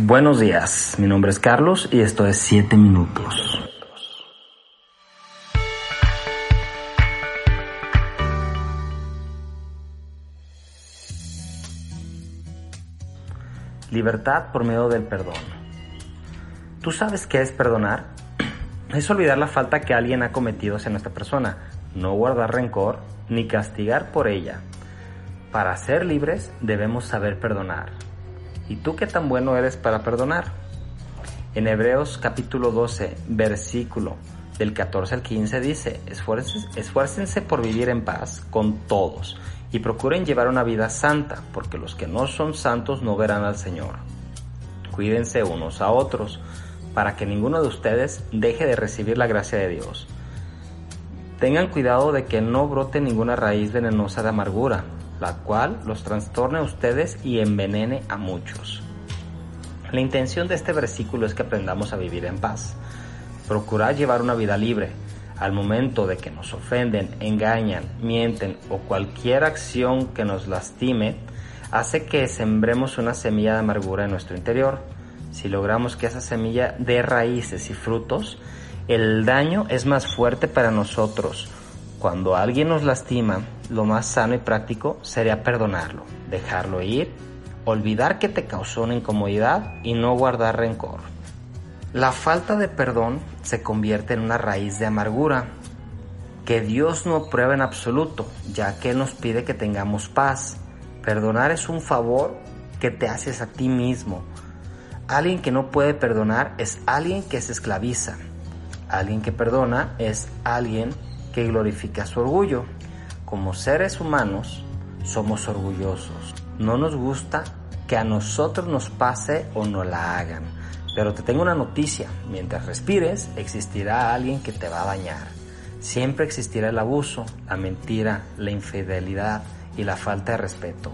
Buenos días, mi nombre es Carlos y esto es 7 minutos. Libertad por medio del perdón. ¿Tú sabes qué es perdonar? Es olvidar la falta que alguien ha cometido hacia nuestra persona, no guardar rencor ni castigar por ella. Para ser libres debemos saber perdonar. ¿Y tú qué tan bueno eres para perdonar? En Hebreos capítulo 12, versículo del 14 al 15 dice, esfuércense, esfuércense por vivir en paz con todos y procuren llevar una vida santa, porque los que no son santos no verán al Señor. Cuídense unos a otros, para que ninguno de ustedes deje de recibir la gracia de Dios. Tengan cuidado de que no brote ninguna raíz venenosa de amargura, la cual los trastorne a ustedes y envenene a muchos. La intención de este versículo es que aprendamos a vivir en paz. Procurar llevar una vida libre, al momento de que nos ofenden, engañan, mienten o cualquier acción que nos lastime, hace que sembremos una semilla de amargura en nuestro interior. Si logramos que esa semilla dé raíces y frutos, el daño es más fuerte para nosotros. Cuando alguien nos lastima, lo más sano y práctico sería perdonarlo, dejarlo ir, olvidar que te causó una incomodidad y no guardar rencor. La falta de perdón se convierte en una raíz de amargura que Dios no aprueba en absoluto, ya que nos pide que tengamos paz. Perdonar es un favor que te haces a ti mismo. Alguien que no puede perdonar es alguien que se esclaviza. Alguien que perdona es alguien que glorifica su orgullo. Como seres humanos somos orgullosos. No nos gusta que a nosotros nos pase o no la hagan. Pero te tengo una noticia, mientras respires existirá alguien que te va a dañar. Siempre existirá el abuso, la mentira, la infidelidad y la falta de respeto.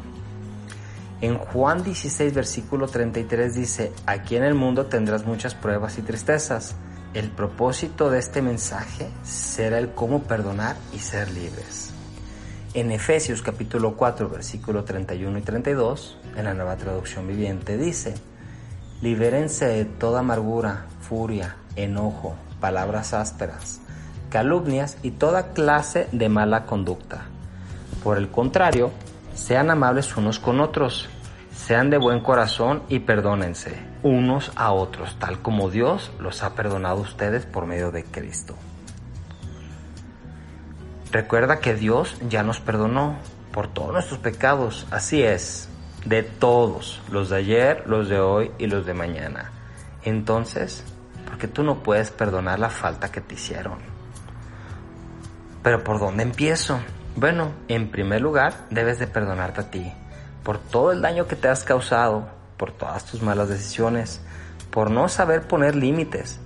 En Juan 16, versículo 33 dice, aquí en el mundo tendrás muchas pruebas y tristezas. El propósito de este mensaje será el cómo perdonar y ser libres. En Efesios capítulo 4, versículo 31 y 32, en la nueva traducción viviente, dice, Libérense de toda amargura, furia, enojo, palabras ásperas, calumnias y toda clase de mala conducta. Por el contrario, sean amables unos con otros, sean de buen corazón y perdónense unos a otros, tal como Dios los ha perdonado a ustedes por medio de Cristo. Recuerda que Dios ya nos perdonó por todos nuestros pecados, así es, de todos, los de ayer, los de hoy y los de mañana. Entonces, ¿por qué tú no puedes perdonar la falta que te hicieron? Pero ¿por dónde empiezo? Bueno, en primer lugar, debes de perdonarte a ti por todo el daño que te has causado, por todas tus malas decisiones, por no saber poner límites,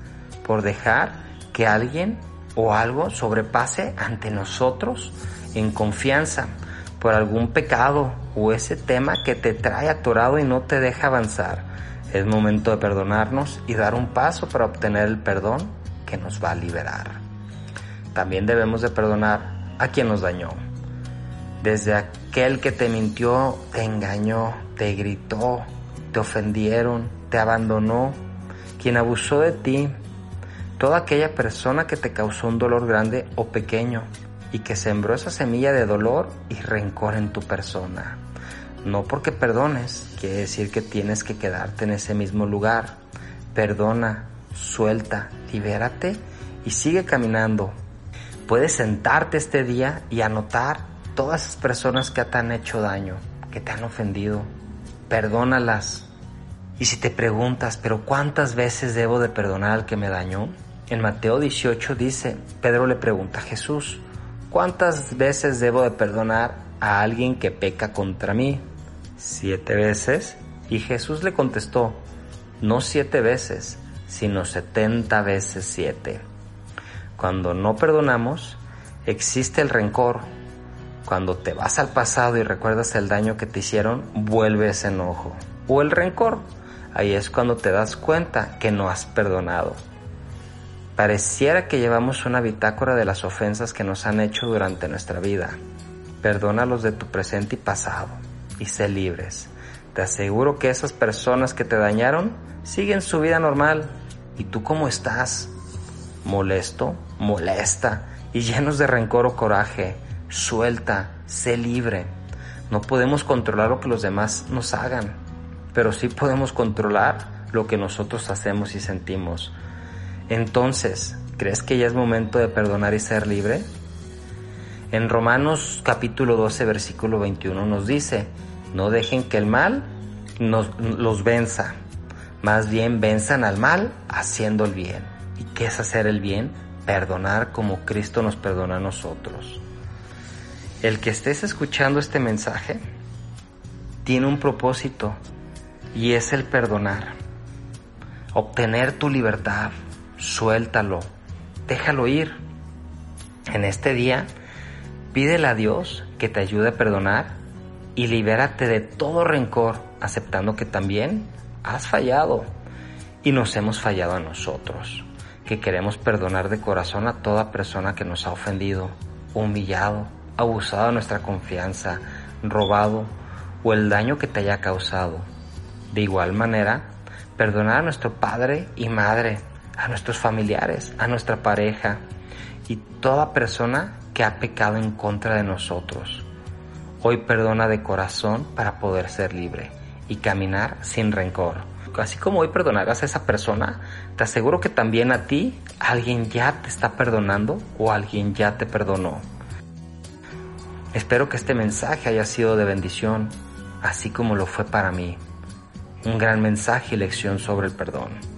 por dejar que alguien o algo sobrepase ante nosotros en confianza, por algún pecado o ese tema que te trae atorado y no te deja avanzar. Es momento de perdonarnos y dar un paso para obtener el perdón que nos va a liberar. También debemos de perdonar a quien nos dañó. Desde aquel que te mintió, te engañó, te gritó, te ofendieron, te abandonó, quien abusó de ti, toda aquella persona que te causó un dolor grande o pequeño, y que sembró esa semilla de dolor y rencor en tu persona. No porque perdones, quiere decir que tienes que quedarte en ese mismo lugar. Perdona, suelta, libérate y sigue caminando. Puedes sentarte este día y anotar todas esas personas que te han hecho daño, que te han ofendido. Perdónalas. Y si te preguntas, pero ¿cuántas veces debo de perdonar al que me dañó? En Mateo 18 dice, Pedro le pregunta a Jesús, ¿Cuántas veces debo de perdonar a alguien que peca contra mí? ¿Siete veces? Y Jesús le contestó, no siete veces, sino setenta veces siete. Cuando no perdonamos, existe el rencor. Cuando te vas al pasado y recuerdas el daño que te hicieron, vuelve ese enojo. O el rencor. Ahí es cuando te das cuenta que no has perdonado. Pareciera que llevamos una bitácora de las ofensas que nos han hecho durante nuestra vida. Perdona los de tu presente y pasado y sé libres. Te aseguro que esas personas que te dañaron siguen su vida normal. ¿Y tú cómo estás? Molesto, molesta y llenos de rencor o coraje. Suelta, sé libre. No podemos controlar lo que los demás nos hagan, pero sí podemos controlar lo que nosotros hacemos y sentimos. Entonces, ¿crees que ya es momento de perdonar y ser libre? En Romanos capítulo 12, versículo 21 nos dice, no dejen que el mal nos, los venza, más bien venzan al mal haciendo el bien. ¿Y qué es hacer el bien? Perdonar como Cristo nos perdona a nosotros. El que estés escuchando este mensaje tiene un propósito y es el perdonar, obtener tu libertad, suéltalo, déjalo ir. En este día, pídele a Dios que te ayude a perdonar y libérate de todo rencor, aceptando que también has fallado y nos hemos fallado a nosotros, que queremos perdonar de corazón a toda persona que nos ha ofendido, humillado, abusado de nuestra confianza, robado o el daño que te haya causado. De igual manera, perdonar a nuestro padre y madre, a nuestros familiares, a nuestra pareja y toda persona que ha pecado en contra de nosotros. Hoy perdona de corazón para poder ser libre y caminar sin rencor. Así como hoy perdonarás a esa persona, te aseguro que también a ti alguien ya te está perdonando o alguien ya te perdonó. Espero que este mensaje haya sido de bendición, así como lo fue para mí. Un gran mensaje y lección sobre el perdón.